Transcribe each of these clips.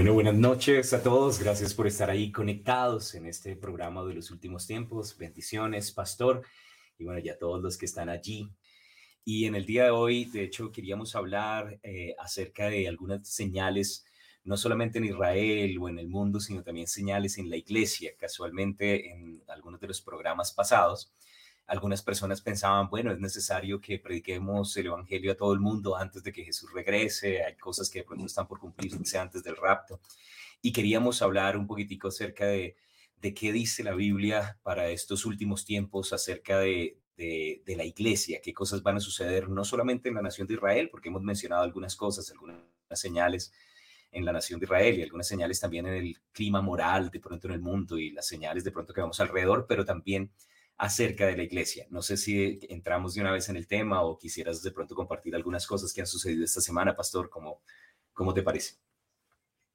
Bueno, buenas noches a todos. Gracias por estar ahí conectados en este programa de los últimos tiempos. Bendiciones, pastor. Y bueno, ya todos los que están allí. Y en el día de hoy, de hecho, queríamos hablar eh, acerca de algunas señales, no solamente en Israel o en el mundo, sino también señales en la iglesia. Casualmente, en algunos de los programas pasados, algunas personas pensaban, bueno, es necesario que prediquemos el Evangelio a todo el mundo antes de que Jesús regrese, hay cosas que de pronto están por cumplirse antes del rapto. Y queríamos hablar un poquitico acerca de, de qué dice la Biblia para estos últimos tiempos acerca de, de, de, la iglesia, qué cosas van a suceder no solamente en la nación de Israel, porque hemos mencionado algunas cosas, algunas señales en la nación de Israel y algunas señales también en el clima moral de pronto en el mundo y las señales de pronto que vamos alrededor, pero también acerca de la iglesia. No sé si entramos de una vez en el tema o quisieras de pronto compartir algunas cosas que han sucedido esta semana, Pastor, ¿cómo, cómo te parece?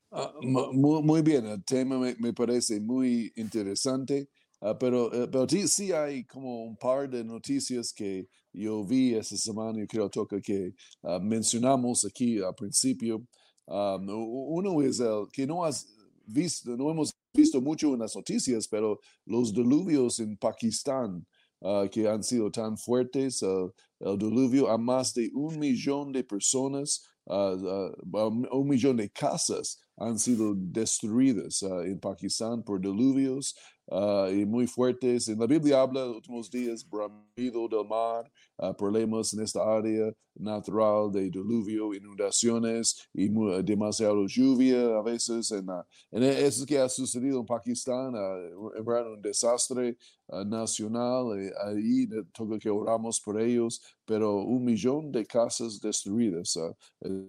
Uh, muy, muy, bien, el tema me, me parece muy interesante, uh, pero, uh, pero sí, hay como un par de noticias que yo vi esta semana y creo toca que mencionamos aquí al principio. Um, uno es el que no has visto, no hemos visto mucho en las noticias, pero los diluvios en Pakistán, uh, que han sido tan fuertes, uh, el diluvio a más de un millón de personas, uh, un millón de casas han sido destruidas en Pakistán por diluvios. Uh, y muy fuertes. En la Biblia habla de últimos días, bramido del mar, uh, problemas en esta área natural de diluvio, inundaciones y muy, demasiado lluvia a veces. En, uh, en eso que ha sucedido en Pakistán, un desastre nacional. Y ahí toca que oramos por ellos, pero un millón de casas destruidas.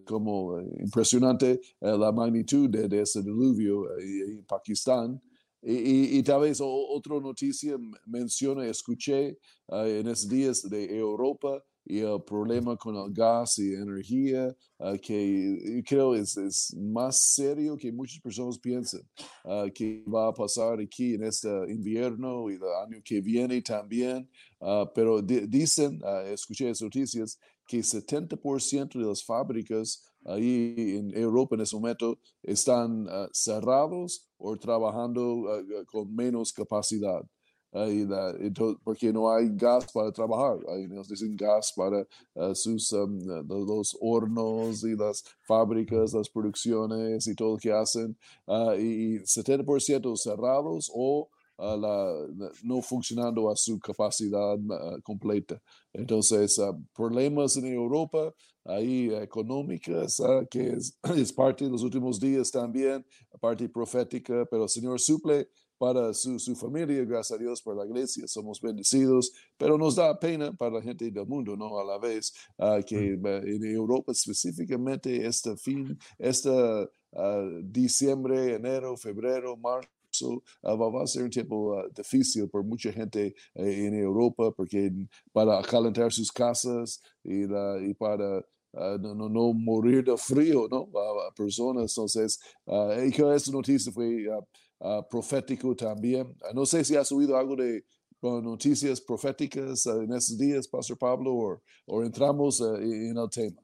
como impresionante la magnitud de, de ese diluvio en Pakistán. Y, y, tal vez otra noticia menciona, escuché uh, en esos días de Europa y el problema con el gas y energía, uh, que creo es, es más serio que muchas personas piensan, uh, que va a pasar aquí en este invierno y el año que viene también. pero dicen, escuché esas noticias, que 70% de las fábricas ahí en Europa en ese momento están cerrados o trabajando uh, con menos capacidad. Uh, entonces, porque no hay gas para trabajar, ahí nos dicen gas para sus, um, los hornos y las fábricas, las producciones y todo lo que hacen, y 70% cerrados o uh, la, no funcionando a su capacidad uh, completa. Entonces, uh, problemas en Europa, ahí económicas, que es, es, parte de los últimos días también, parte profética, pero el Señor suple para su, su, familia, gracias a Dios por la iglesia, somos bendecidos, pero nos da pena para la gente del mundo, ¿no? A la vez, que en Europa específicamente este fin, este diciembre, enero, febrero, marzo, Ah, va, a ser un tiempo uh, difícil por mucha gente eh, en Europa porque para calentar sus casas y, la, y para uh, no, no, no, morir de frío, ¿no? A, personas. Entonces, uh, esa noticia fue profético también. no sé si has oído algo de noticias proféticas en estos días, Pastor Pablo, o, o entramos en el tema.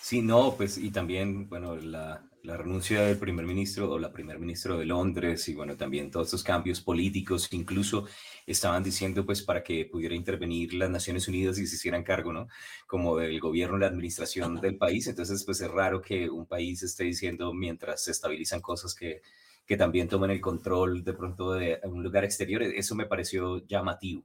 Sí, no, pues y también, bueno, la, la renuncia del primer ministro o la primer ministro de Londres y bueno, también todos estos cambios políticos, incluso estaban diciendo pues para que pudiera intervenir las Naciones Unidas y se hicieran cargo, ¿no? Como del gobierno, la administración del país. Entonces, pues es raro que un país esté diciendo mientras se estabilizan cosas que, que también tomen el control de pronto de un lugar exterior. Eso me pareció llamativo.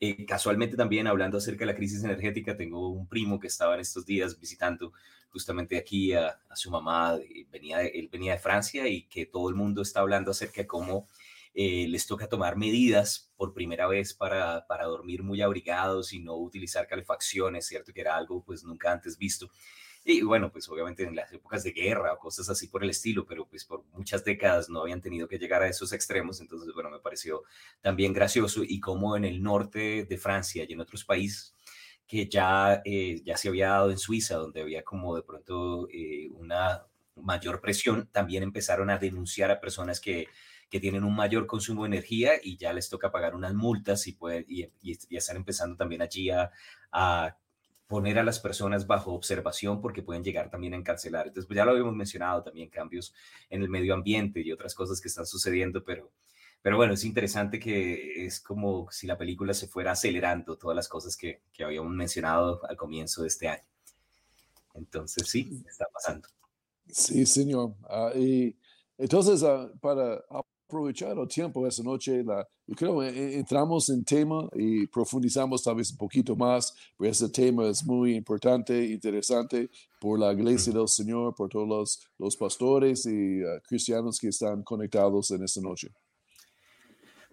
Eh, casualmente también hablando acerca de la crisis energética, tengo un primo que estaba en estos días visitando justamente aquí a, su mamá, venía él venía de Francia y que todo el mundo está hablando acerca de cómo eh, les toca tomar medidas por primera vez para, para dormir muy abrigados y no utilizar calefacciones, ¿cierto? Que era algo pues nunca antes visto. Y bueno, pues obviamente en las épocas de guerra o cosas así por el estilo, pero pues por muchas décadas no habían tenido que llegar a esos extremos. Entonces, bueno, me pareció también gracioso y como en el norte de Francia y en otros países que ya, eh, ya se había dado en Suiza, donde había como de pronto eh, una mayor presión, también empezaron a denunciar a personas que, que tienen un mayor consumo de energía y ya les toca pagar unas multas y, puede, y, y, están empezando también allí a, a poner a las personas bajo observación porque pueden llegar también a encarcelar. Entonces, pues ya lo habíamos mencionado también, cambios en el medio ambiente y otras cosas que están sucediendo, pero, pero bueno, es interesante que es como si la película se fuera acelerando todas las cosas que, que habíamos mencionado al comienzo de este año. Entonces, sí, está pasando. Sí, señor. Ah, y entonces, ah, para aprovechar el tiempo esa noche, la, yo creo que eh, entramos en tema y profundizamos tal vez un poquito más, porque ese tema es muy importante, interesante por la iglesia del Señor, por todos los, los pastores y ah, cristianos que están conectados en esta noche.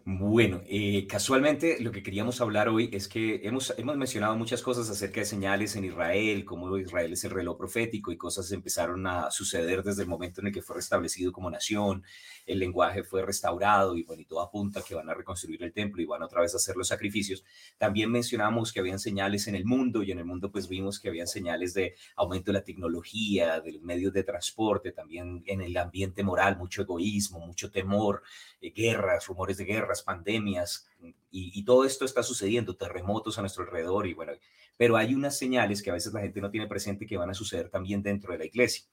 Bueno, eh, casualmente lo que queríamos hablar hoy es que hemos, hemos mencionado muchas cosas acerca de señales en Israel, cómo Israel es el reloj profético y cosas empezaron a suceder desde el momento en el que fue restablecido como nación, el lenguaje fue restaurado y bueno, y todo apunta que van a reconstruir el templo y van otra vez a hacer los sacrificios. También mencionamos que habían señales en el mundo y en el mundo pues vimos que habían señales de aumento de la tecnología, de medios de transporte, también en el ambiente moral, mucho egoísmo, mucho temor, eh, guerras, rumores de guerra pandemias, y, todo esto está sucediendo, terremotos a nuestro alrededor, y bueno, pero hay unas señales que a veces la gente no tiene presente que van a suceder también dentro de la iglesia.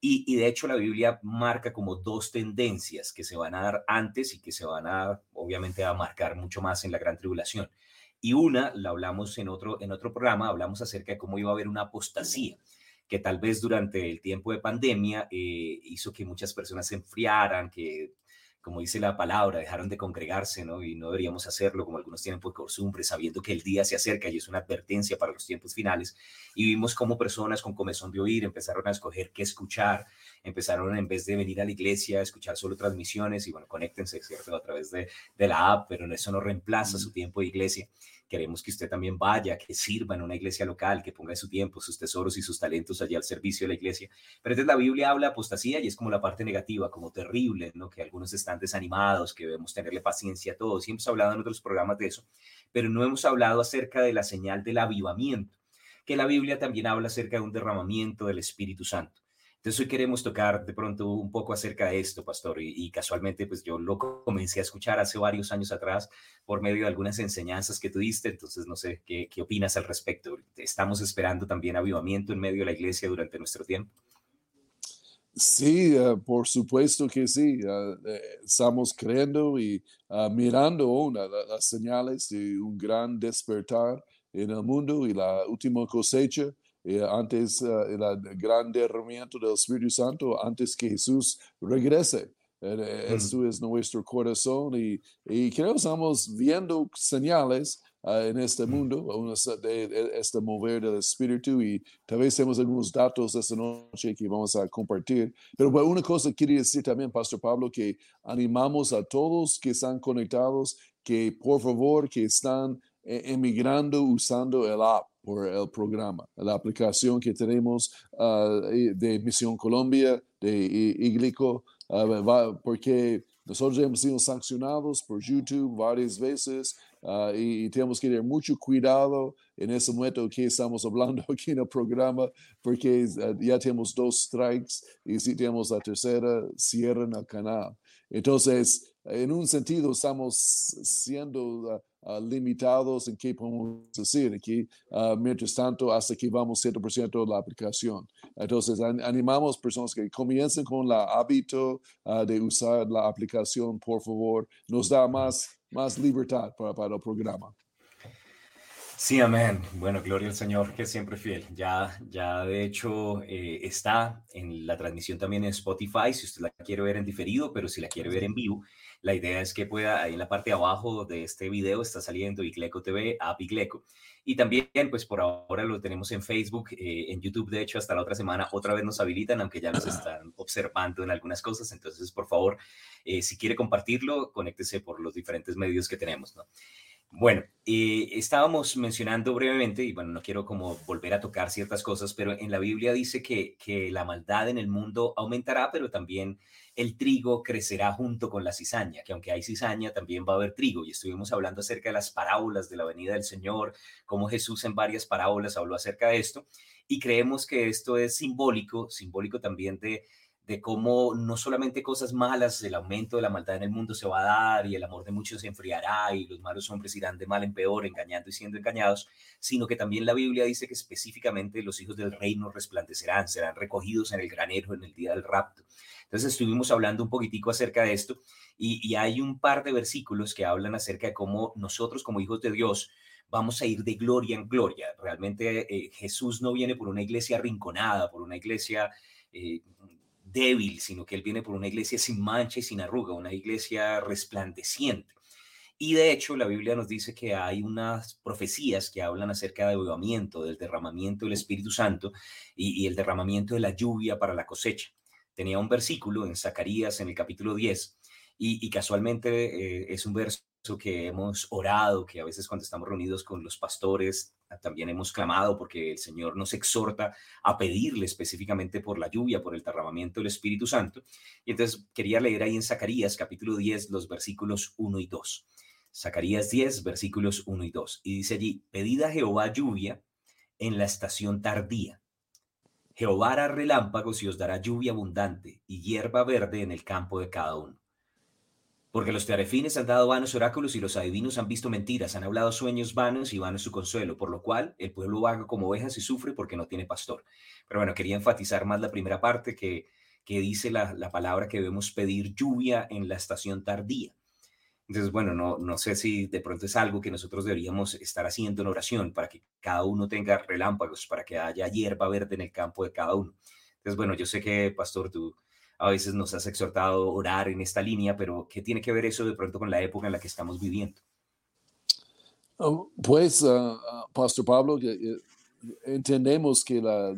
Y, y, de hecho la Biblia marca como dos tendencias que se van a dar antes y que se van a, obviamente, a marcar mucho más en la gran tribulación. Y una, la hablamos en otro, en otro programa, hablamos acerca de cómo iba a haber una apostasía, que tal vez durante el tiempo de pandemia eh, hizo que muchas personas se enfriaran, que como dice la palabra, dejaron de congregarse, ¿no? Y no deberíamos hacerlo como algunos tienen por costumbre, sabiendo que el día se acerca y es una advertencia para los tiempos finales. Y vimos cómo personas con comezón de oír empezaron a escoger qué escuchar, empezaron en vez de venir a la iglesia a escuchar solo transmisiones y bueno, conéctense, ¿cierto? A través de, de la app, pero eso no reemplaza su tiempo de iglesia. Queremos que usted también vaya, que sirva en una iglesia local, que ponga su tiempo, sus tesoros y sus talentos allí al servicio de la iglesia. Pero entonces la Biblia habla apostasía y es como la parte negativa, como terrible, ¿no? Que algunos están desanimados, que debemos tenerle paciencia a todos. Y hemos hablado en otros programas de eso, pero no hemos hablado acerca de la señal del avivamiento, que la Biblia también habla acerca de un derramamiento del Espíritu Santo. Entonces hoy queremos tocar de pronto un poco acerca de esto, pastor, y, casualmente pues yo lo comencé a escuchar hace varios años atrás por medio de algunas enseñanzas que tú diste, entonces no sé qué, qué opinas al respecto. ¿Estamos esperando también avivamiento en medio de la iglesia durante nuestro tiempo? Sí, uh, por supuesto que sí. Uh, estamos creyendo y uh, mirando una, las señales de un gran despertar en el mundo y la última cosecha eh, antes uh, el gran derramamiento del Espíritu Santo, antes que Jesús regrese. Eh, esto es nuestro corazón y, y creo que estamos viendo señales uh, en este mundo, de, este mover del Espíritu y tal vez tenemos algunos datos esta noche que vamos a compartir. Pero una cosa quería decir también, Pastor Pablo, que animamos a todos que están conectados, que por favor, que están eh, emigrando usando el app por el programa, la aplicación que tenemos ah, de Misión Colombia, de Iglico, uh, porque nosotros hemos sido sancionados por YouTube varias veces ah, y, tenemos que tener mucho cuidado en ese momento que estamos hablando aquí en el programa, porque ya tenemos dos strikes y si tenemos la tercera, cierran el canal. Entonces, en un sentido, estamos siendo uh, limitados en qué podemos decir aquí, uh, mientras tanto, hasta que vamos 100% de la aplicación. Entonces, an animamos personas que comiencen con el hábito uh, de usar la aplicación, por favor, nos da más, más libertad para, para el programa. Sí, amén. Bueno, gloria al Señor, que siempre fiel. Ya, ya de hecho eh, está en la transmisión también en Spotify, si usted la quiere ver en diferido, pero si la quiere ver en vivo, la idea es que pueda, ahí en la parte de abajo de este video está saliendo Igleco TV, app Igleco. Y también, pues por ahora lo tenemos en Facebook, eh, en YouTube, de hecho, hasta la otra semana otra vez nos habilitan, aunque ya nos están observando en algunas cosas. Entonces, por favor, eh, si quiere compartirlo, conéctese por los diferentes medios que tenemos, ¿no? Bueno, eh, estábamos mencionando brevemente, y bueno, no quiero como volver a tocar ciertas cosas, pero en la Biblia dice que, que la maldad en el mundo aumentará, pero también el trigo crecerá junto con la cizaña, que aunque hay cizaña, también va a haber trigo. Y estuvimos hablando acerca de las parábolas de la venida del Señor, cómo Jesús en varias parábolas habló acerca de esto. Y creemos que esto es simbólico, simbólico también de, de cómo no solamente cosas malas, el aumento de la maldad en el mundo se va a dar y el amor de muchos se enfriará y los malos hombres irán de mal en peor, engañando y siendo engañados, sino que también la Biblia dice que específicamente los hijos del reino resplandecerán, serán recogidos en el granero en el día del rapto. Entonces estuvimos hablando un poquitico acerca de esto y, hay un par de versículos que hablan acerca de cómo nosotros como hijos de Dios vamos a ir de gloria en gloria. Realmente eh, Jesús no viene por una iglesia arrinconada, por una iglesia eh, débil, sino que Él viene por una iglesia sin mancha y sin arruga, una iglesia resplandeciente. Y de hecho, la Biblia nos dice que hay unas profecías que hablan acerca del avivamiento, del derramamiento del Espíritu Santo y, el derramamiento de la lluvia para la cosecha. Tenía un versículo en Zacarías, en el capítulo 10, y, casualmente eh, es un verso que hemos orado, que a veces cuando estamos reunidos con los pastores también hemos clamado porque el Señor nos exhorta a pedirle específicamente por la lluvia, por el derramamiento del Espíritu Santo. Y entonces quería leer ahí en Zacarías capítulo 10 los versículos 1 y 2. Zacarías 10 versículos 1 y 2. Y dice allí, pedid a Jehová lluvia en la estación tardía. Jehová hará relámpagos y os dará lluvia abundante y hierba verde en el campo de cada uno porque los tearefines han dado vanos oráculos y los adivinos han visto mentiras, han hablado sueños vanos y vano su consuelo, por lo cual el pueblo vaga como ovejas y sufre porque no tiene pastor. Pero bueno, quería enfatizar más la primera parte que, que dice la, la palabra que debemos pedir lluvia en la estación tardía. Entonces, bueno, no, no sé si de pronto es algo que nosotros deberíamos estar haciendo en oración para que cada uno tenga relámpagos, para que haya hierba verde en el campo de cada uno. Entonces, bueno, yo sé que, pastor, tú a veces nos has exhortado a orar en esta línea, pero ¿qué tiene que ver eso de pronto con la época en la que estamos viviendo? Oh, pues, uh, Pastor Pablo, eh, entendemos que la,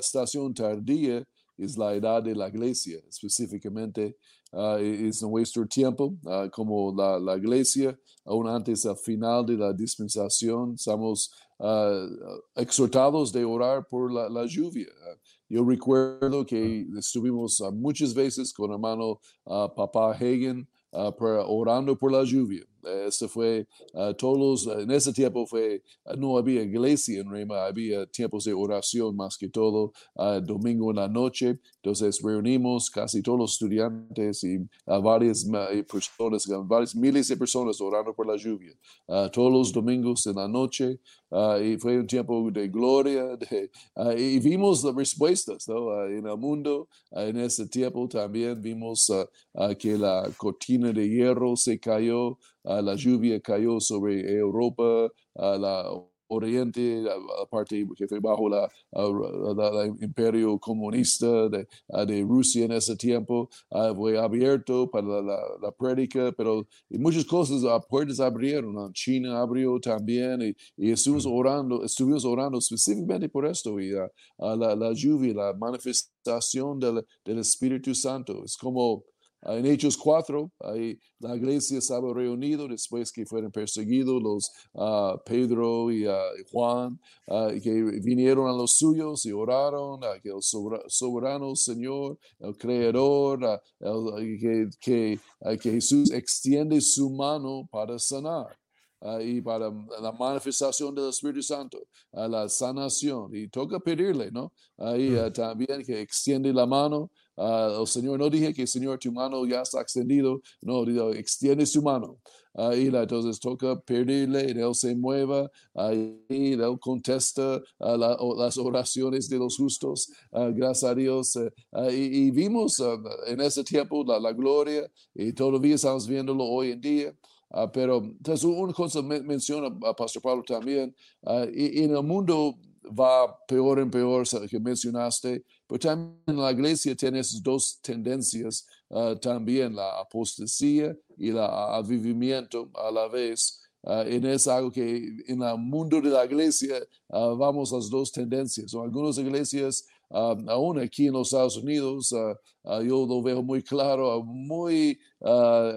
estación tardía es la edad de la iglesia, específicamente uh, es nuestro tiempo, como la, la, iglesia, aún antes del final de la dispensación, estamos exhortados de orar por la, la lluvia. Yo recuerdo que estuvimos uh, muchas veces con hermano uh, Papá Hagen uh, orando por la lluvia. Ese fue todos, en ese tiempo fue, no había iglesia en Rema, había tiempos de oración más que todo, domingo en la noche. Entonces reunimos casi todos los estudiantes y varias personas, varias miles de personas orando por la lluvia. todos los domingos en la noche. Uh, y fue un tiempo de gloria de, uh, y vimos las respuestas ¿no? uh, en el mundo. en ese tiempo también vimos que la cortina de hierro se cayó, la lluvia cayó sobre Europa, la Oriente, la parte que fue bajo la, imperio comunista de, de, Rusia en ese tiempo, fue abierto para la, la, prédica, pero muchas cosas, puertas abrieron, China abrió también, y, estuvimos orando, estuvimos orando específicamente por esto, y la, la lluvia, la manifestación del, del Espíritu Santo, es como Ah, en Hechos 4, ahí la iglesia estaba reunida después que fueron perseguidos los uh, Pedro y uh, Juan, que vinieron a los suyos y oraron a que el soberano Señor, el Creador, que, que, que Jesús extiende su mano para sanar. y para la manifestación del Espíritu Santo, a la sanación. Y toca pedirle, ¿no? Ahí mm. también que extiende la mano Uh, el Señor, no dije que Señor, tu mano ya está extendido, no, extiende su mano. Uh, y entonces toca pedirle, Él se mueva, ahí Él contesta las oraciones de los justos, gracias a Dios. Eh, y, vimos en ese tiempo la, la, gloria y todavía estamos viéndolo hoy en día. pero entonces una cosa menciona Pastor Pablo también, y, en el mundo va peor en peor, que mencionaste, pero también la iglesia tiene esas dos tendencias, uh, también la apostasía y el avivamiento a la vez. Uh, en es algo que en el mundo de la iglesia uh, vamos las dos tendencias. O algunas iglesias, aún aquí en los Estados Unidos, yo lo veo muy claro, muy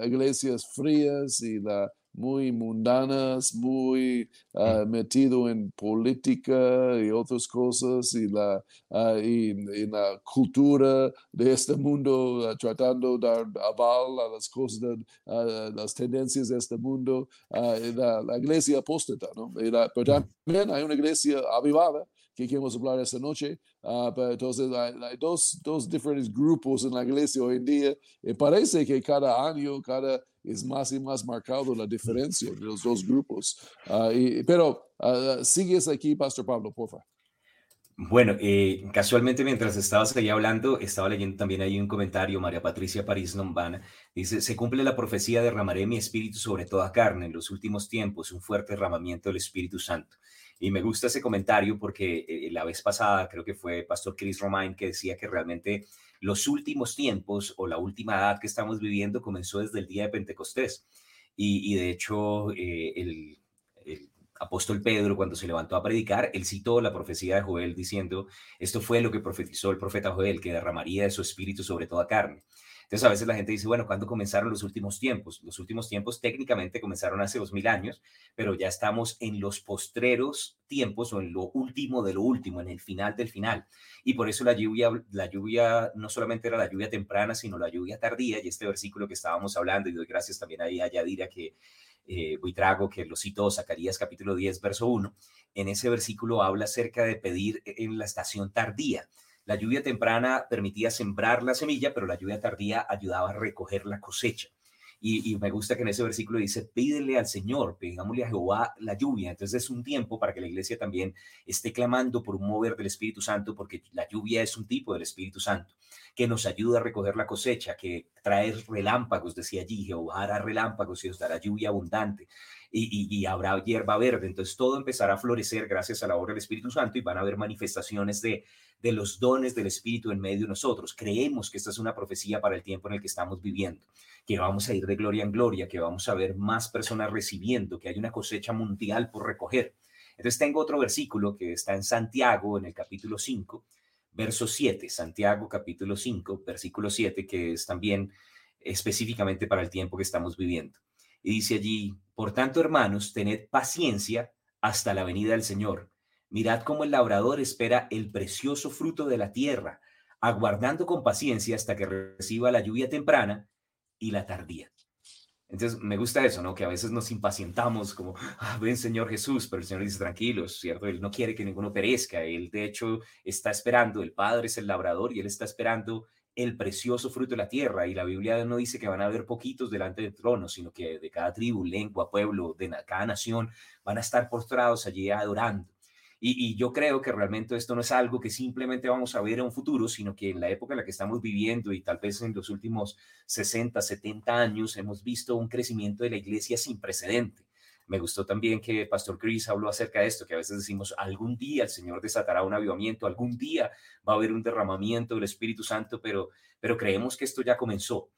iglesias frías y la muy mundanas, muy uh, metido en política y otras cosas y la, uh, y, la cultura de este mundo, uh, tratando de dar aval a las cosas, de, las tendencias de este mundo, la, la, iglesia apóstata, ¿no? pero también hay una iglesia avivada que queremos hablar esta noche. Uh, entonces, hay, hay, dos, dos diferentes grupos en la iglesia hoy en día. Y parece que cada año, cada es más y más marcado la diferencia entre los dos grupos. Uh, y, pero uh, sigues aquí, Pastor Pablo, por favor. Bueno, eh, casualmente mientras estabas ahí hablando, estaba leyendo también ahí un comentario, María Patricia París Lombana, dice, se cumple la profecía, derramaré mi espíritu sobre toda carne en los últimos tiempos, un fuerte derramamiento del Espíritu Santo. Y me gusta ese comentario porque eh, la vez pasada creo que fue Pastor Chris Romain que decía que realmente los últimos tiempos o la última edad que estamos viviendo comenzó desde el día de Pentecostés. Y, de hecho, eh, el, el apóstol Pedro, cuando se levantó a predicar, él citó la profecía de Joel diciendo, esto fue lo que profetizó el profeta Joel, que derramaría de su espíritu sobre toda carne. Entonces a veces la gente dice, bueno, ¿cuándo comenzaron los últimos tiempos? Los últimos tiempos técnicamente comenzaron hace dos mil años, pero ya estamos en los postreros tiempos o en lo último de lo último, en el final del final. Y por eso la lluvia, la lluvia no solamente era la lluvia temprana, sino la lluvia tardía. Y este versículo que estábamos hablando, y doy gracias también ahí a Yadira que eh, Buitrago, que lo citó, Zacarías capítulo 10, verso 1, en ese versículo habla acerca de pedir en la estación tardía. La lluvia temprana permitía sembrar la semilla, pero la lluvia tardía ayudaba a recoger la cosecha. Y, me gusta que en ese versículo dice, pídele al Señor, pidámosle a Jehová la lluvia. Entonces es un tiempo para que la iglesia también esté clamando por un mover del Espíritu Santo, porque la lluvia es un tipo del Espíritu Santo, que nos ayuda a recoger la cosecha, que trae relámpagos, decía allí, Jehová hará relámpagos y os dará lluvia abundante. Y, habrá hierba verde. Entonces todo empezará a florecer gracias a la obra del Espíritu Santo y van a haber manifestaciones de, de los dones del Espíritu en medio de nosotros. Creemos que esta es una profecía para el tiempo en el que estamos viviendo que vamos a ir de gloria en gloria, que vamos a ver más personas recibiendo, que hay una cosecha mundial por recoger. Entonces tengo otro versículo que está en Santiago, en el capítulo 5, verso 7, Santiago capítulo 5, versículo 7, que es también específicamente para el tiempo que estamos viviendo. Y dice allí, por tanto, hermanos, tened paciencia hasta la venida del Señor. Mirad cómo el labrador espera el precioso fruto de la tierra, aguardando con paciencia hasta que reciba la lluvia temprana y la tardía. Entonces, me gusta eso, ¿no? Que a veces nos impacientamos como, ah, ven Señor Jesús, pero el Señor dice, tranquilos, ¿cierto? Él no quiere que ninguno perezca, Él de hecho está esperando, el Padre es el labrador y Él está esperando el precioso fruto de la tierra. Y la Biblia no dice que van a haber poquitos delante del trono, sino que de cada tribu, lengua, pueblo, de cada nación, van a estar postrados allí adorando. Y, yo creo que realmente esto no es algo que simplemente vamos a ver en un futuro, sino que en la época en la que estamos viviendo y tal vez en los últimos 60, 70 años hemos visto un crecimiento de la iglesia sin precedente. Me gustó también que Pastor Chris habló acerca de esto, que a veces decimos, algún día el Señor desatará un avivamiento, algún día va a haber un derramamiento del Espíritu Santo, pero, pero creemos que esto ya comenzó,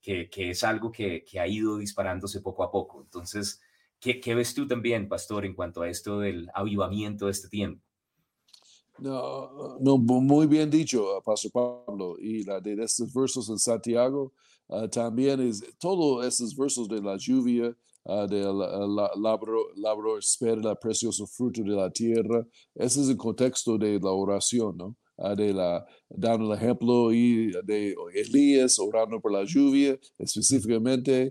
que, que es algo que, que ha ido disparándose poco a poco. Entonces, ¿Qué, ves tú también, pastor, en cuanto a esto del avivamiento de este tiempo? No, no, muy bien dicho, Pastor Pablo. Y la de estos versos en Santiago ah, también es todos esos versos de la lluvia, uh, del labro, espera el precioso fruto de la tierra. Ese es el contexto de la oración, ¿no? Ah, de la, dando el ejemplo y de Elías orando por la lluvia, específicamente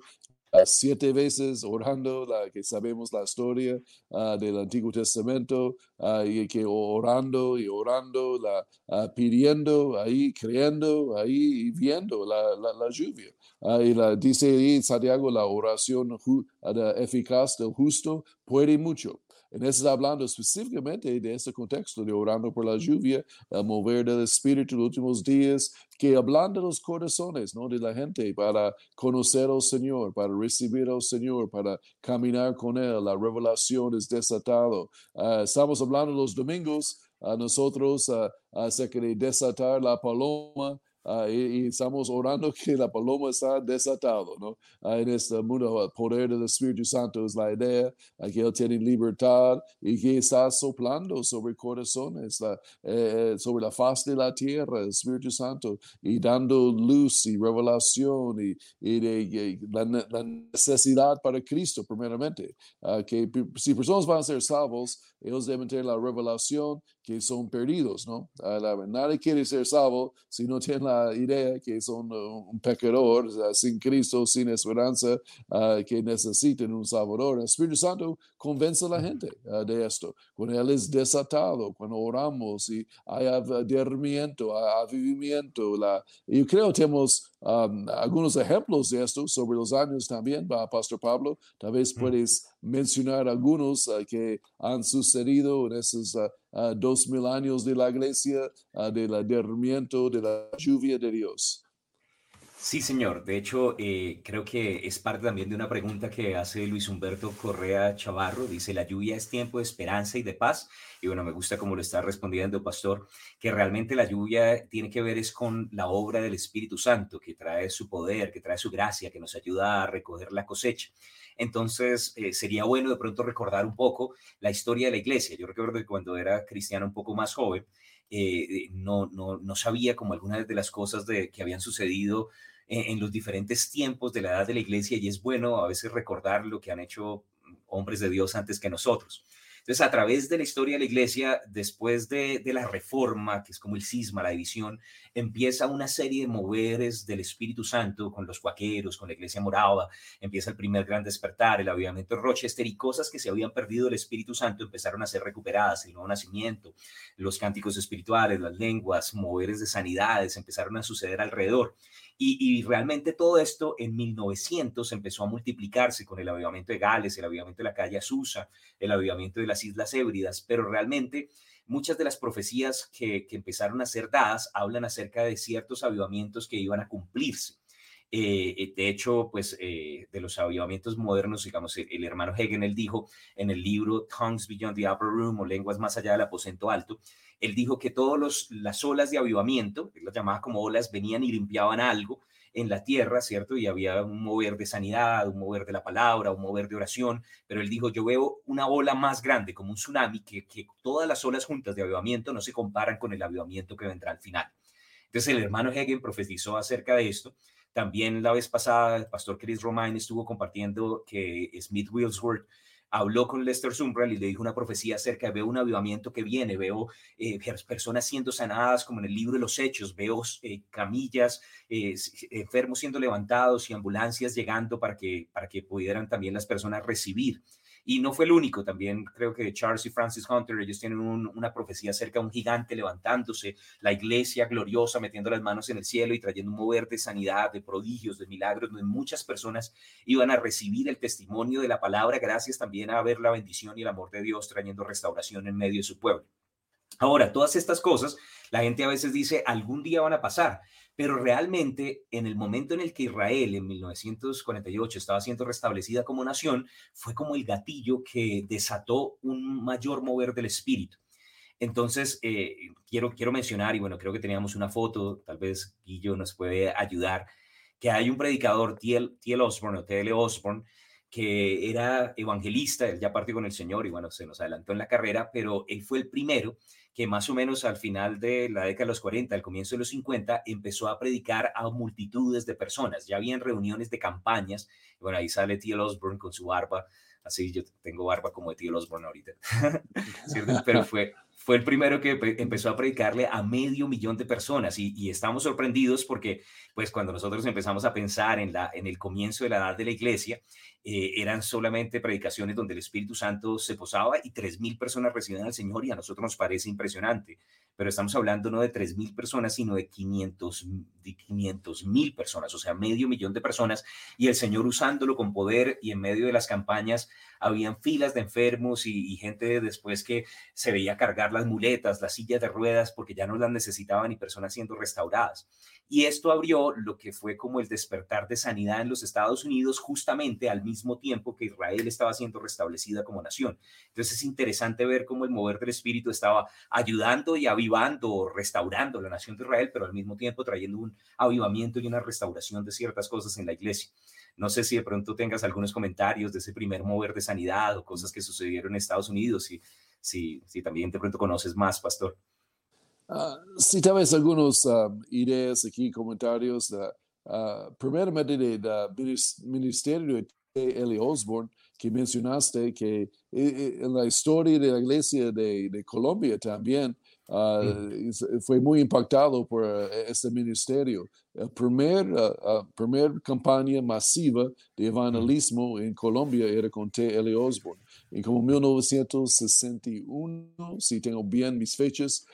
siete veces orando, la, que sabemos la historia uh, del Antiguo Testamento, uh, y que orando y orando, la, uh, pidiendo, ahí creyendo, ahí viendo la, la, la lluvia. y la, dice ahí Santiago, la oración eficaz del justo puede mucho. En eso está hablando específicamente de ese contexto de orando por la lluvia, el mover del Espíritu en los últimos días, que hablan de los corazones ¿no? de la gente para conocer al Señor, para recibir al Señor, para caminar con Él. La revelación es desatado. Uh, estamos hablando los domingos a nosotros uh, acerca de desatar la paloma Ah, y, estamos orando que la paloma está desatado, ¿no? Ah, en este mundo, el poder del Espíritu Santo es la idea, que Él tiene libertad y que está soplando sobre corazones, eh, sobre la faz de la tierra, el Espíritu Santo, y dando luz y revelación y, y de, la, necesidad para Cristo, primeramente. Ah, que si personas van a ser salvos, ellos deben tener la revelación que son perdidos, ¿no? nadie quiere ser salvo si no tiene la idea que son un pecador sin Cristo, sin esperanza, que necesitan un Salvador. El Espíritu Santo convence a la gente de esto. Cuando Él es desatado, cuando oramos y hay avivamiento, avivamiento. La, yo creo que tenemos um, algunos ejemplos de esto sobre los años también, Pastor Pablo. Tal vez puedes mencionar algunos que han sucedido en esos dos mil años de la iglesia, del derrimiento de la lluvia de Dios. Sí, señor. De hecho, eh, creo que es parte también de una pregunta que hace Luis Humberto Correa Chavarro. Dice, la lluvia es tiempo de esperanza y de paz. Y bueno, me gusta cómo lo está respondiendo, pastor, que realmente la lluvia tiene que ver es con la obra del Espíritu Santo, que trae su poder, que trae su gracia, que nos ayuda a recoger la cosecha. Entonces, eh, sería bueno de pronto recordar un poco la historia de la iglesia. Yo recuerdo que cuando era cristiano un poco más joven, eh, no, no, no sabía como algunas de las cosas de, que habían sucedido en, los diferentes tiempos de la edad de la iglesia y es bueno a veces recordar lo que han hecho hombres de Dios antes que nosotros. Entonces, a través de la historia de la iglesia, después de, la reforma, que es como el cisma, la división, empieza una serie de moveres del Espíritu Santo con los cuaqueros, con la iglesia morava, empieza el primer gran despertar, el avivamiento de Rochester y cosas que se habían perdido del Espíritu Santo empezaron a ser recuperadas, el nuevo nacimiento, los cánticos espirituales, las lenguas, moveres de sanidades empezaron a suceder alrededor. Y, realmente todo esto en 1900 empezó a multiplicarse con el avivamiento de Gales, el avivamiento de la calle Azusa, el avivamiento de las Islas Hébridas, pero realmente muchas de las profecías que, empezaron a ser dadas hablan acerca de ciertos avivamientos que iban a cumplirse. Eh, eh, de hecho, pues eh, de los avivamientos modernos, digamos, el, hermano Hegel él dijo en el libro Tongues Beyond the Upper Room o Lenguas más allá del aposento alto, él dijo que todas las olas de avivamiento, él las llamaba como olas, venían y limpiaban algo en la tierra, ¿cierto? Y había un mover de sanidad, un mover de la palabra, un mover de oración, pero él dijo, yo veo una ola más grande, como un tsunami, que, que todas las olas juntas de avivamiento no se comparan con el avivamiento que vendrá al final. Entonces el hermano Hegel profetizó acerca de esto. También la vez pasada el pastor Chris Romain estuvo compartiendo que Smith Willsworth habló con Lester Sumbrall y le dijo una profecía acerca de veo un avivamiento que viene, veo eh, personas siendo sanadas como en el libro de los hechos, veo eh, camillas, eh, enfermos siendo levantados y ambulancias llegando para que, para que pudieran también las personas recibir. Y no fue el único, también creo que Charles y Francis Hunter, ellos tienen una profecía acerca de un gigante levantándose, la iglesia gloriosa metiendo las manos en el cielo y trayendo un mover de sanidad, de prodigios, de milagros, donde muchas personas iban a recibir el testimonio de la palabra, gracias también a ver la bendición y el amor de Dios trayendo restauración en medio de su pueblo. Ahora, todas estas cosas, la gente a veces dice, algún día van a pasar, pero realmente en el momento en el que Israel en 1948 estaba siendo restablecida como nación, fue como el gatillo que desató un mayor mover del espíritu. Entonces, eh, quiero, quiero mencionar, y bueno, creo que teníamos una foto, tal vez Guillo nos puede ayudar, que hay un predicador, T.L. Osborne o T.L. Osborne, que era evangelista, él ya partió con el Señor y bueno, se nos adelantó en la carrera, pero él fue el primero que más o menos al final de la década de los 40, al comienzo de los 50, empezó a predicar a multitudes de personas. Ya habían reuniones de campañas. Bueno, ahí sale T.L. Osborne con su barba. Así yo tengo barba como de T.L. Osborne ahorita. Pero fue, fue el primero que empezó a predicarle a medio millón de personas y, estamos sorprendidos porque pues cuando nosotros empezamos a pensar en, la, en el comienzo de la edad de la iglesia, eh, eran solamente predicaciones donde el Espíritu Santo se posaba y tres mil personas recibían al Señor y a nosotros nos parece impresionante. Pero estamos hablando no de 3.000 personas, sino de 500 mil personas, o sea, medio millón de personas, y el Señor usándolo con poder y en medio de las campañas habían filas de enfermos y, gente después que se veía cargar las muletas, las sillas de ruedas, porque ya no las necesitaban y personas siendo restauradas. Y esto abrió lo que fue como el despertar de sanidad en los Estados Unidos justamente al mismo tiempo que Israel estaba siendo restablecida como nación. Entonces es interesante ver cómo el mover del Espíritu estaba ayudando y avivando, restaurando la nación de Israel, pero al mismo tiempo trayendo un avivamiento y una restauración de ciertas cosas en la iglesia. No sé si de pronto tengas algunos comentarios de ese primer mover de sanidad o cosas que sucedieron en Estados Unidos, y si, si también de pronto conoces más, pastor. Uh, sí, tal vez algunos ideas aquí, comentarios. Uh, primeramente, del ministerio de Eli Osborne, que mencionaste que eh, eh, en la historia de la iglesia de, de Colombia también ah, fue muy impactado por este ministerio. La primera primer campaña masiva de evangelismo en Colombia era con T. L. Osborne. En como 1961, si tengo bien mis fechas,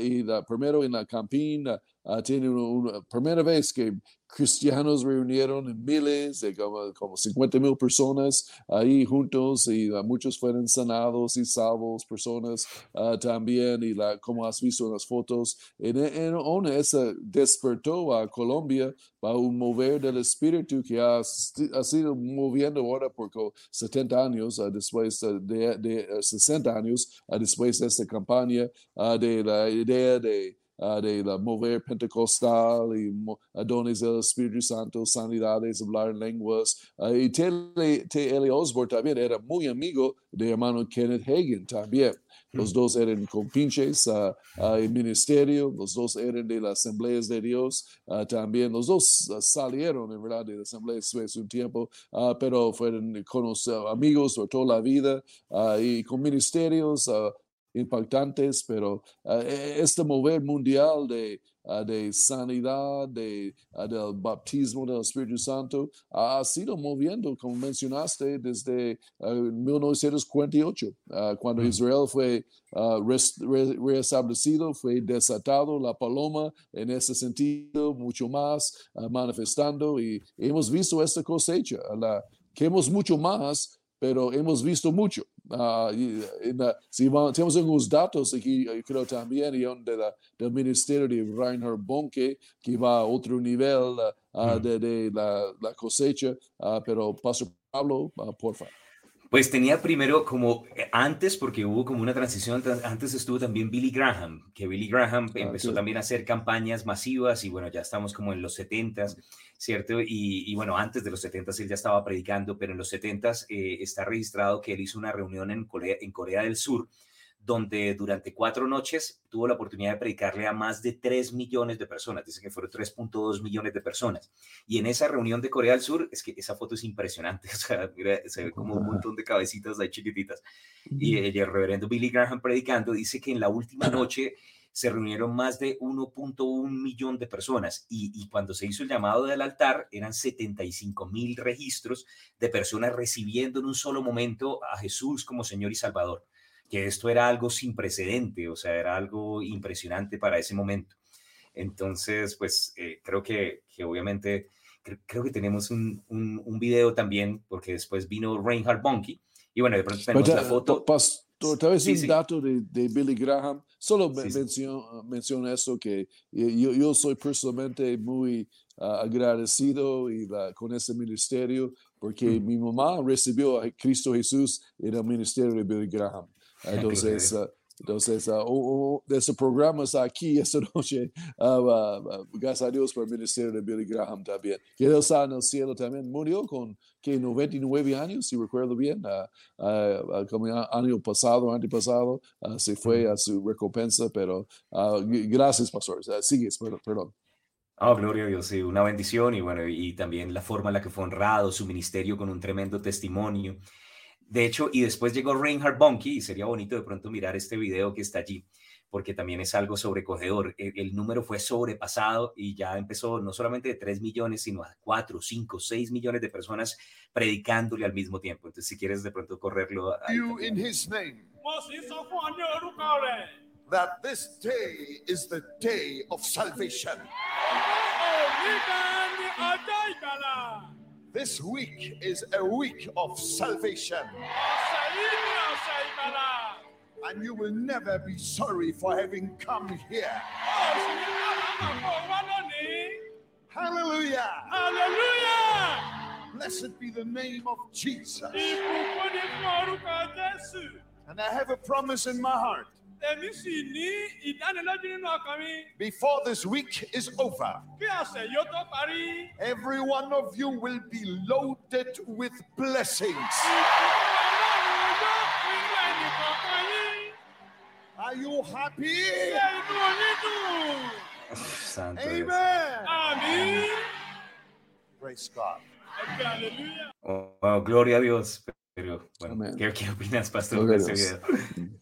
y la, primero en la campina, tiene una, primera vez que cristianos reunieron en miles, de como, como 50 mil personas ahí juntos y muchos fueron sanados y salvos, personas uh, también, y como has visto en las fotos, en, en una esa despertó a Colombia para un mover del espíritu que ha, ha sido moviendo ahora por 70 años, uh, después de, de 60 años, después de esta campaña, de la idea de uh, de la mover pentecostal y dones del Espíritu Santo, sanidades, hablar lenguas. Uh, y T.L. Osborne también era muy amigo de hermano Kenneth Hagen también. Los dos eran compinches uh, en ministerio, los dos eran de las asambleas de Dios también. Los dos salieron, en verdad, de las asambleas hace un tiempo, pero fueron conocidos, amigos por toda la vida y con ministerios impactantes, pero uh, este mover mundial de, uh, de sanidad, de, uh, del bautismo del Espíritu Santo, ha sido moviendo, como mencionaste, desde 1948, cuando Israel fue reestablecido, fue desatado la paloma en ese sentido, mucho más manifestando y hemos visto esta cosecha, la, que hemos mucho más, pero hemos visto mucho. Uh, si tenemos algunos datos aquí, creo también, de la, del ministerio de Reinhard Bonke, que va a otro nivel uh, de, de la, la, cosecha, uh, pero Pastor Pablo, por favor. Pues tenía primero como eh, antes, porque hubo como una transición, antes estuvo también Billy Graham, que Billy Graham empezó también a hacer campañas masivas y bueno, ya estamos como en los 70s, ¿cierto? Y, bueno, antes de los 70s él ya estaba predicando, pero en los 70s eh, está registrado que él hizo una reunión en Corea, en Corea del Sur donde durante cuatro noches tuvo la oportunidad de predicarle a más de 3 millones de personas, dice que fueron 3.2 millones de personas. Y en esa reunión de Corea del Sur, es que esa foto es impresionante, o sea, mira, se ve como un montón de cabecitas ahí chiquititas. Y el reverendo Billy Graham predicando dice que en la última noche se reunieron más de 1.1 millón de personas y, y, cuando se hizo el llamado del altar eran 75 mil registros de personas recibiendo en un solo momento a Jesús como Señor y Salvador que esto era algo sin precedente, o sea, era algo impresionante para ese momento. Entonces, pues eh, creo que, que obviamente, creo que tenemos un, un, video también, porque después vino Reinhard Bonnke, y bueno, de pronto tenemos la foto. tal vez un dato de, de, Billy Graham, solo menciono, eso, que yo, yo soy personalmente muy ah, agradecido y con ese ministerio, porque mi mamá recibió a Cristo Jesús en el ministerio de Billy Graham. Entonces, uh, entonces uh, uh, de esos programas aquí esta noche, gracias a Dios por el ministerio de Billy Graham también. Que Él está en el cielo también. Murió con que 99 años, si recuerdo bien, como el año pasado, antepasado, se fue a su recompensa, pero gracias, pastor. sigues, perdón. Oh, gloria a Dios, sí, una bendición y bueno, y también la forma en la que fue honrado, su ministerio con un tremendo testimonio. De hecho, y después llegó Reinhard Bonnke y sería bonito de pronto mirar este video que está allí, porque también es algo sobrecogedor. El, el, número fue sobrepasado y ya empezó no solamente de 3 millones, sino a 4, 5, 6 millones de personas predicándole al mismo tiempo. Entonces, si quieres de pronto correrlo. You in his name. That this day is the day of salvation. This week is a week of salvation. And you will never be sorry for having come here. Hallelujah. Hallelujah. Blessed be the name of Jesus. And I have a promise in my heart before this week is over, every one of you will be loaded with blessings. Are you happy? Amen. Amen. Praise God. Oh, gloria a Dios. Pero, bueno, ¿qué, ¿qué, opinas, pastor, de ese video?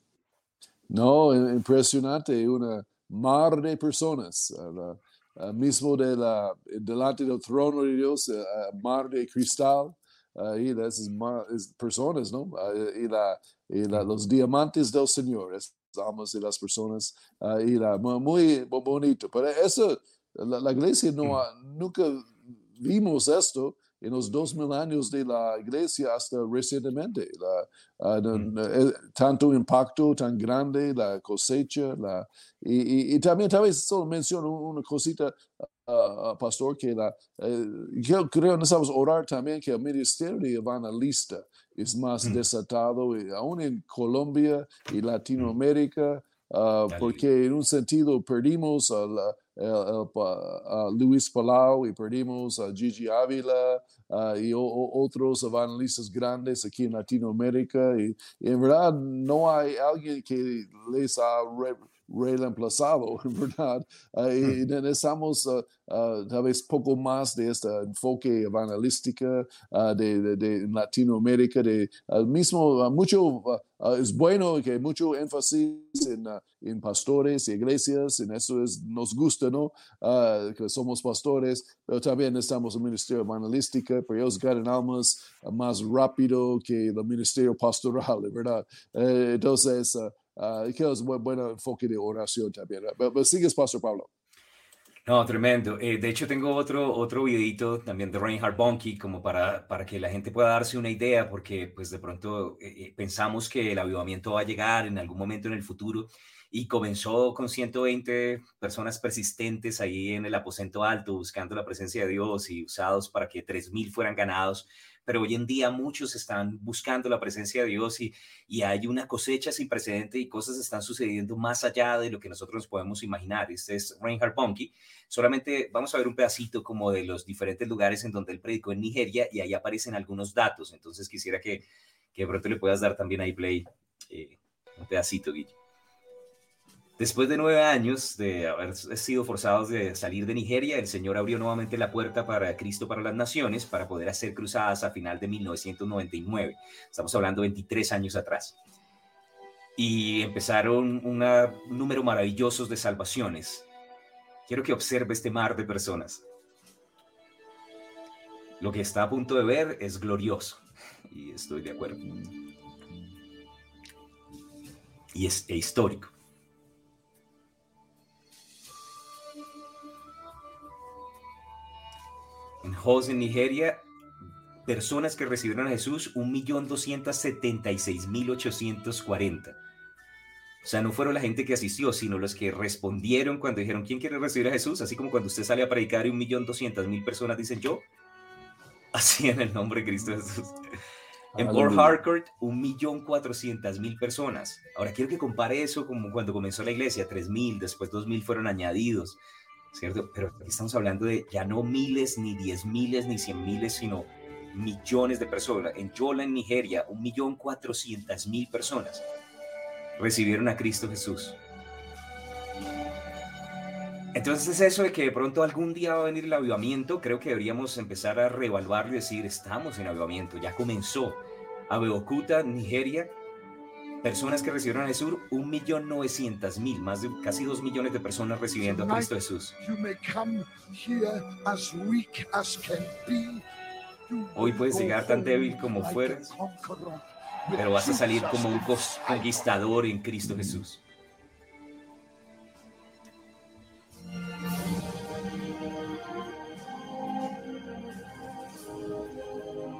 No, impresionante, una mar de personas, mismo de la, delante del trono de Dios, mar de cristal, y esas personas, ¿no? y, la, y la, los diamantes del Señor, esas almas de las personas, y la, muy bonito. Pero eso, la, iglesia no, mm. nunca vimos esto en los dos mil años de la iglesia hasta recientemente. La, mm. eh, tanto impacto tan grande, la cosecha, la, y, y, también tal vez solo menciono una cosita, uh, pastor, que la, eh, yo creo que necesitamos orar también que el ministerio de evangelista es más mm. desatado, y aún en Colombia y Latinoamérica. Uh, porque en un sentido perdimos a, a, Luis Palau y perdimos a Gigi Ávila uh, y o, otros evangelistas grandes aquí en Latinoamérica. Y, y, en verdad no hay alguien que les ha reemplazado, ¿verdad? Y necesitamos uh, uh, tal vez poco más de este enfoque evangelística de, de, de, Latinoamérica, de mismo, mucho, es bueno que mucho énfasis en, en, pastores y iglesias, en eso es, nos gusta, ¿no? que somos pastores, pero también necesitamos un ministerio evangelístico, pero ellos ganan almas más rápido que el ministerio pastoral, ¿verdad? Eh, entonces, Uh, que es un buen, enfoque de oración también. Pero, sigues, Pastor Pablo. No, tremendo. Eh, de hecho, tengo otro, otro videito también de Reinhard Bonnke, como para, para que la gente pueda darse una idea, porque pues de pronto eh, eh, pensamos que el avivamiento va a llegar en algún momento en el futuro y comenzó con 120 personas persistentes ahí en el aposento alto buscando la presencia de Dios y usados para que 3.000 fueran ganados pero hoy en día muchos están buscando la presencia de Dios y, y hay una cosecha sin precedente y cosas están sucediendo más allá de lo que nosotros podemos imaginar. Este es Reinhard Bonnke. Solamente vamos a ver un pedacito como de los diferentes lugares en donde él predicó en Nigeria y ahí aparecen algunos datos. Entonces quisiera que, que le puedas dar también ahí play eh, un pedacito, Guillermo. Después de nueve años de haber sido forzados de salir de Nigeria, el Señor abrió nuevamente la puerta para Cristo para las Naciones para poder hacer cruzadas a final de 1999. Estamos hablando 23 años atrás. Y empezaron un número maravilloso de salvaciones. Quiero que observe este mar de personas. Lo que está a punto de ver es glorioso. Y estoy de acuerdo. Y es e histórico. En Jos, en Nigeria, personas que recibieron a Jesús, 1.276.840. O sea, no fueron la gente que asistió, sino los que respondieron cuando dijeron, ¿quién quiere recibir a Jesús? Así como cuando usted sale a predicar y 1.200.000 personas dicen yo. Así en el nombre de Cristo Jesús. En Port Harcourt, 1.400.000 personas. Ahora quiero que compare eso como cuando comenzó la iglesia, 3.000, después 2.000 fueron añadidos. ¿Cierto? Pero estamos hablando de ya no miles, ni diez miles, ni cien miles, sino millones de personas. En Yola, en Nigeria, un millón cuatrocientas mil personas recibieron a Cristo Jesús. Entonces es eso de que de pronto algún día va a venir el avivamiento, creo que deberíamos empezar a reevaluar y decir, estamos en avivamiento, ya comenzó. Abeokuta, Nigeria, personas que recibieron a Jesús, un millón novecientas mil, más de casi dos millones de personas recibiendo a Cristo Jesús. Hoy puedes llegar tan débil como fueras, pero vas a salir como un conquistador en Cristo Jesús.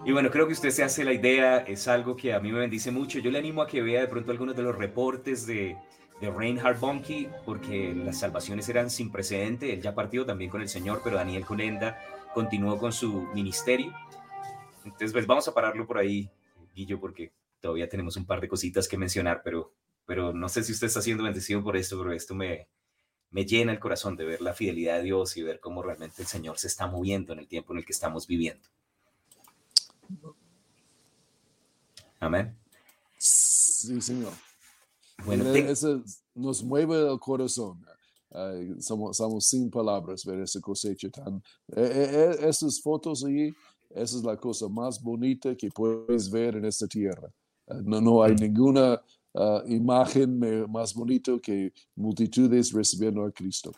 Y bueno, creo que usted se hace la idea, es algo que a mí me bendice mucho. Yo le animo a que vea de pronto algunos de los reportes de, de Reinhard Bonnke, porque las salvaciones eran sin precedente. Él ya partió también con el Señor, pero Daniel Colenda continuó con su ministerio. Entonces, pues vamos a pararlo por ahí, Guillo, porque todavía tenemos un par de cositas que mencionar, pero, pero no sé si usted está siendo bendecido por esto, pero esto me, me llena el corazón de ver la fidelidad de Dios y ver cómo realmente el Señor se está moviendo en el tiempo en el que estamos viviendo. Amén. Sí, Señor. Bueno, eso nos mueve el corazón. somos, somos, sin palabras ver esa cosecha tan. Eh, eh, eh, esas fotos allí, esa es la cosa más bonita que puedes ver en esta tierra. no, no hay ninguna ah, imagen más bonito que multitudes recibiendo a Cristo.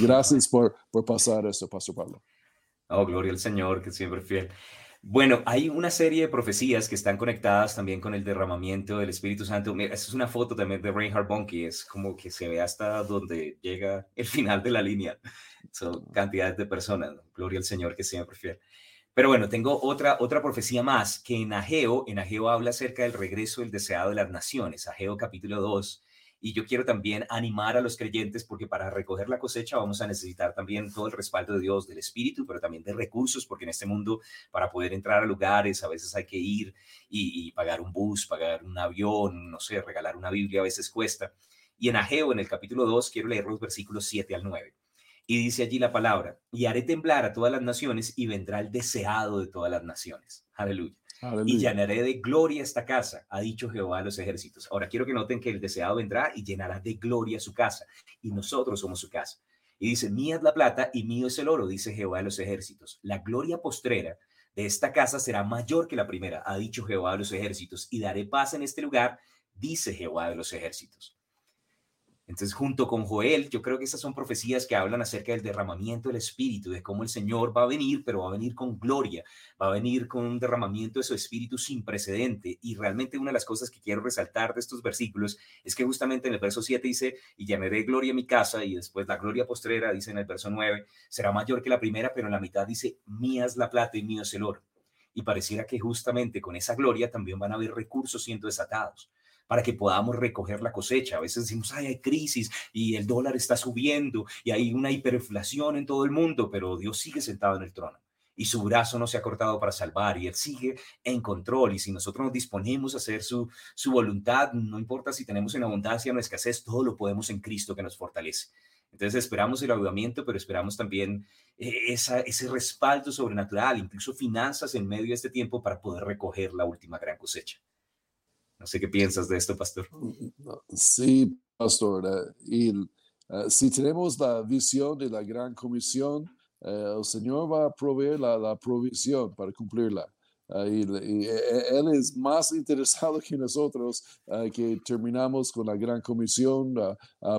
Gracias por, por pasar esto, Pastor Pablo. Oh, gloria al Señor, que siempre fiel. Bueno, hay una serie de profecías que están conectadas también con el derramamiento del Espíritu Santo. Esta es una foto también de Reinhard Bonnke, es como que se ve hasta donde llega el final de la línea. Son cantidades de personas. Gloria al Señor, que siempre fiel. Pero bueno, tengo otra, otra profecía más, que en Ageo, en Ageo habla acerca del regreso del deseado de las naciones. Ageo capítulo 2, y yo quiero también animar a los creyentes porque para recoger la cosecha vamos a necesitar también todo el respaldo de Dios, del Espíritu, pero también de recursos, porque en este mundo para poder entrar a lugares a veces hay que ir y, pagar un bus, pagar un avión, no sé, regalar una Biblia a veces cuesta. Y en Ageo, en el capítulo 2, quiero leer los versículos 7 al 9. Y dice allí la palabra, y haré temblar a todas las naciones y vendrá el deseado de todas las naciones. Aleluya y llenaré de gloria esta casa, ha dicho Jehová a los ejércitos. Ahora quiero que noten que el deseado vendrá y llenará de gloria su casa, y nosotros somos su casa. Y dice, mía es la plata y mío es el oro, dice Jehová a los ejércitos. La gloria postrera de esta casa será mayor que la primera, ha dicho Jehová a los ejércitos, y daré paz en este lugar, dice Jehová de los ejércitos. Entonces, junto con Joel, yo creo que esas son profecías que hablan acerca del derramamiento del Espíritu, de cómo el Señor va a venir, pero va a venir con gloria, va a venir con un derramamiento de su Espíritu sin precedente. Y realmente una de las cosas que quiero resaltar de estos versículos es que justamente en el verso 7 dice, y llenaré gloria a mi casa, y después la gloria postrera, dice en el verso 9, será mayor que la primera, pero en la mitad dice, mía es la plata y mío es el oro. Y pareciera que justamente con esa gloria también van a haber recursos siendo desatados para que podamos recoger la cosecha. A veces decimos, Ay, hay crisis y el dólar está subiendo y hay una hiperinflación en todo el mundo, pero Dios sigue sentado en el trono y su brazo no se ha cortado para salvar y Él sigue en control. Y si nosotros nos disponemos a hacer su, su voluntad, no importa si tenemos en abundancia o en escasez, todo lo podemos en Cristo que nos fortalece. Entonces esperamos el avivamiento, pero esperamos también eh, esa, ese respaldo sobrenatural, incluso finanzas en medio de este tiempo para poder recoger la última gran cosecha. No sé qué piensas de esto, pastor. Sí, pastor. Eh, y eh, si tenemos la visión de la gran comisión, eh, el Señor va a proveer la, provisión para cumplirla. y, Él es más interesado que nosotros que terminamos con la gran comisión,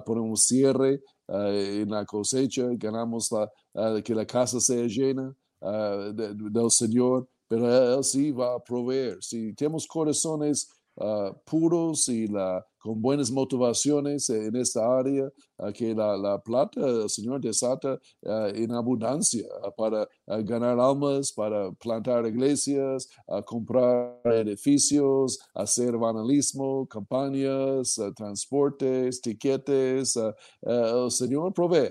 ponemos cierre en la cosecha, ganamos la, que la casa sea llena del Señor, pero Él sí va a proveer. Si tenemos corazones Ah, puros y la, con buenas motivaciones en esta área, que la, la, plata Señor desata uh, en abundancia para ganar almas, para plantar iglesias, comprar edificios, hacer vandalismo, campañas, transportes, tiquetes. el Señor provee,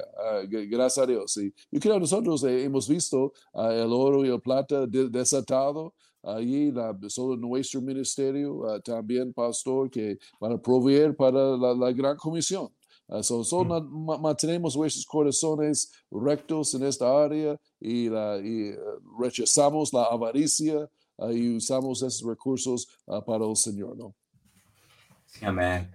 gracias a Dios. Y yo creo que nosotros hemos visto el oro y el plata desatado allí la, solo nuestro ministerio, uh, también pastor, que para proveer para la, gran comisión. Uh, so, mm. mantenemos nuestros corazones rectos en esta área y, la, y uh, rechazamos la avaricia y usamos esos recursos para el Señor, ¿no? Sí, amén.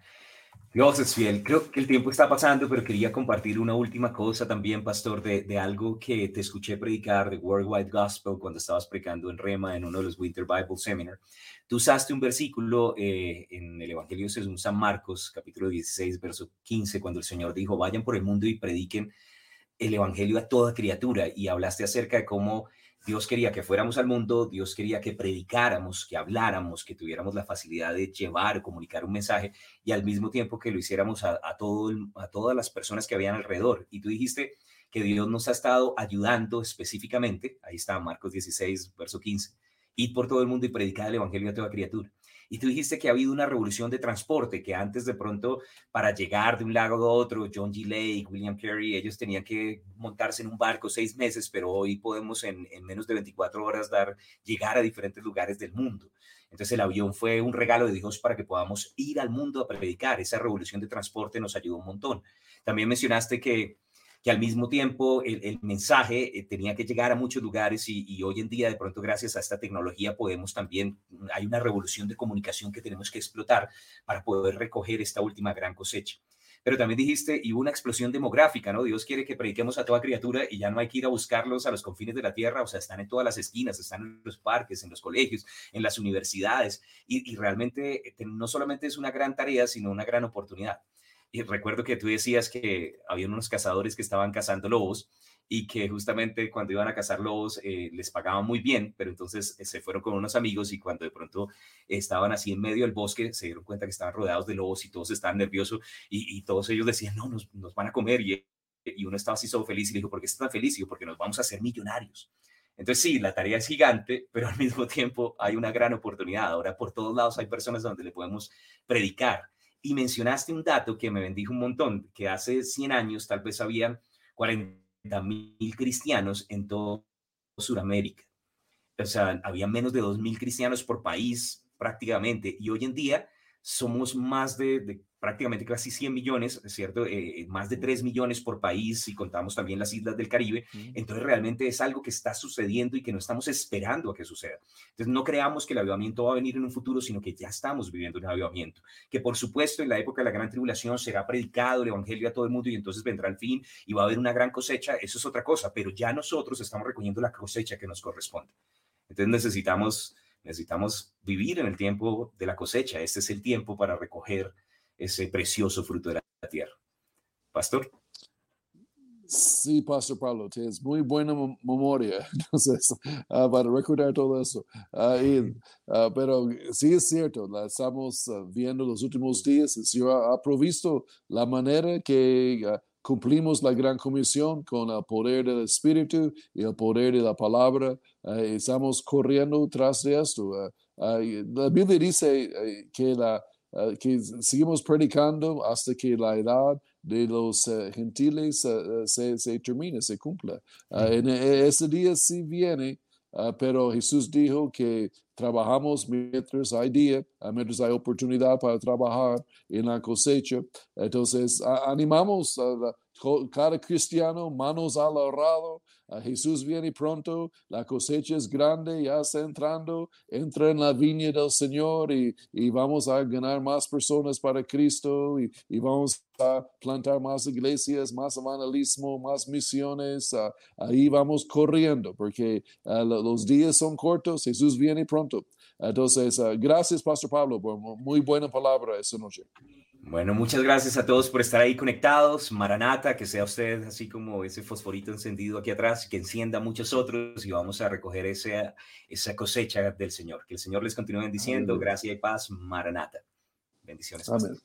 Dios es fiel. Creo que el tiempo está pasando, pero quería compartir una última cosa también, pastor, de, de, algo que te escuché predicar de Worldwide Gospel cuando estabas predicando en Rema en uno de los Winter Bible Seminar. Tú usaste un versículo eh, en el Evangelio según San Marcos, capítulo 16, verso 15, cuando el Señor dijo, vayan por el mundo y prediquen el Evangelio a toda criatura. Y hablaste acerca de cómo Dios quería que fuéramos al mundo, Dios quería que predicáramos, que habláramos, que tuviéramos la facilidad de llevar, comunicar un mensaje y al mismo tiempo que lo hiciéramos a, todo a todas las personas que habían alrededor. Y tú dijiste que Dios nos ha estado ayudando específicamente, ahí está Marcos 16, verso 15, id por todo el mundo y predicar el Evangelio a toda criatura. Y tú dijiste que ha habido una revolución de transporte, que antes de pronto para llegar de un lago a otro, John G. Lake, William Carey, ellos tenían que montarse en un barco seis meses, pero hoy podemos en, menos de 24 horas dar, llegar a diferentes lugares del mundo. Entonces el avión fue un regalo de Dios para que podamos ir al mundo a predicar. Esa revolución de transporte nos ayudó un montón. También mencionaste que que al mismo tiempo el, mensaje eh, tenía que llegar a muchos lugares y, hoy en día de pronto gracias a esta tecnología podemos también, mm, hay una revolución de comunicación que tenemos que explotar para poder recoger esta última gran cosecha. pero también dijiste, y hubo una explosión demográfica, ¿no? Dios quiere que prediquemos a toda criatura y ya no hay que ir a buscarlos a los confines de la tierra, o sea, están en todas las esquinas, están en los parques, en los colegios, en las universidades, y, y realmente eh, no solamente es una gran tarea, sino una gran oportunidad. Y recuerdo que tú decías que había unos cazadores que estaban cazando lobos y que justamente cuando iban a cazar lobos eh, les pagaban muy bien, pero entonces eh, se fueron con unos amigos y cuando de pronto estaban así en medio del bosque se dieron cuenta que estaban rodeados de lobos y todos estaban nerviosos y, todos ellos decían, no, nos, van a comer y, y, uno estaba así todo feliz y le dijo, ¿por qué está tan feliz? Y yo, porque nos vamos a hacer millonarios. Entonces sí, la tarea es gigante, pero al mismo tiempo hay una gran oportunidad. Ahora por todos lados hay personas donde le podemos predicar. Y mencionaste un dato que me bendijo un montón, que hace 100 años tal vez habían 40 mil cristianos en todo Sudamérica. O sea, había menos de 2 mil cristianos por país prácticamente. Y hoy en día somos más de, prácticamente casi 100 millones, ¿cierto? Eh, más de 3 millones por país si contamos también las islas del Caribe. Entonces realmente es algo que está sucediendo y que no estamos esperando a que suceda. Entonces no creamos que el avivamiento va a venir en un futuro, sino que ya estamos viviendo un avivamiento. Que por supuesto en la época de la gran tribulación será predicado el evangelio a todo el mundo y entonces vendrá el fin y va a haber una gran cosecha. Eso es otra cosa, pero ya nosotros estamos recogiendo la cosecha que nos corresponde. Entonces necesitamos necesitamos vivir en el tiempo de la cosecha. Este es el tiempo para recoger ese precioso fruto de la tierra. Pastor. Sí, Pastor Pablo, tienes muy buena memoria entonces, uh, para recordar todo eso. Uh, pero sí es cierto, la estamos viendo los últimos días. El Señor ha provisto la manera que cumplimos la gran comisión con el poder del Espíritu y el poder de la palabra. estamos corriendo tras de esto. la Biblia dice que la eh, que seguimos predicando hasta que la edad de los uh, gentiles uh, se, se, termine, se cumpla. en e, ese día sí viene, pero Jesús dijo que trabajamos mientras hay día, mientras hay oportunidad para trabajar en la cosecha. Entonces, animamos a cada cristiano, manos al ahorrado, Jesús viene pronto, la cosecha es grande, ya está entrando, entra en la viña del Señor y, y vamos a ganar más personas para Cristo y, y, vamos a plantar más iglesias, más evangelismo, más misiones. Ahí vamos corriendo porque los días son cortos, Jesús viene pronto. Entonces, uh, gracias, Pastor Pablo, por muy buena palabra esta noche. Bueno, muchas gracias a todos por estar ahí conectados. Maranata, que sea usted así como ese fosforito encendido aquí atrás, que encienda a muchos otros y vamos a recoger ese, esa cosecha del Señor. Que el Señor les continúe bendiciendo. Gracias y paz. Maranata. Bendiciones. Amén.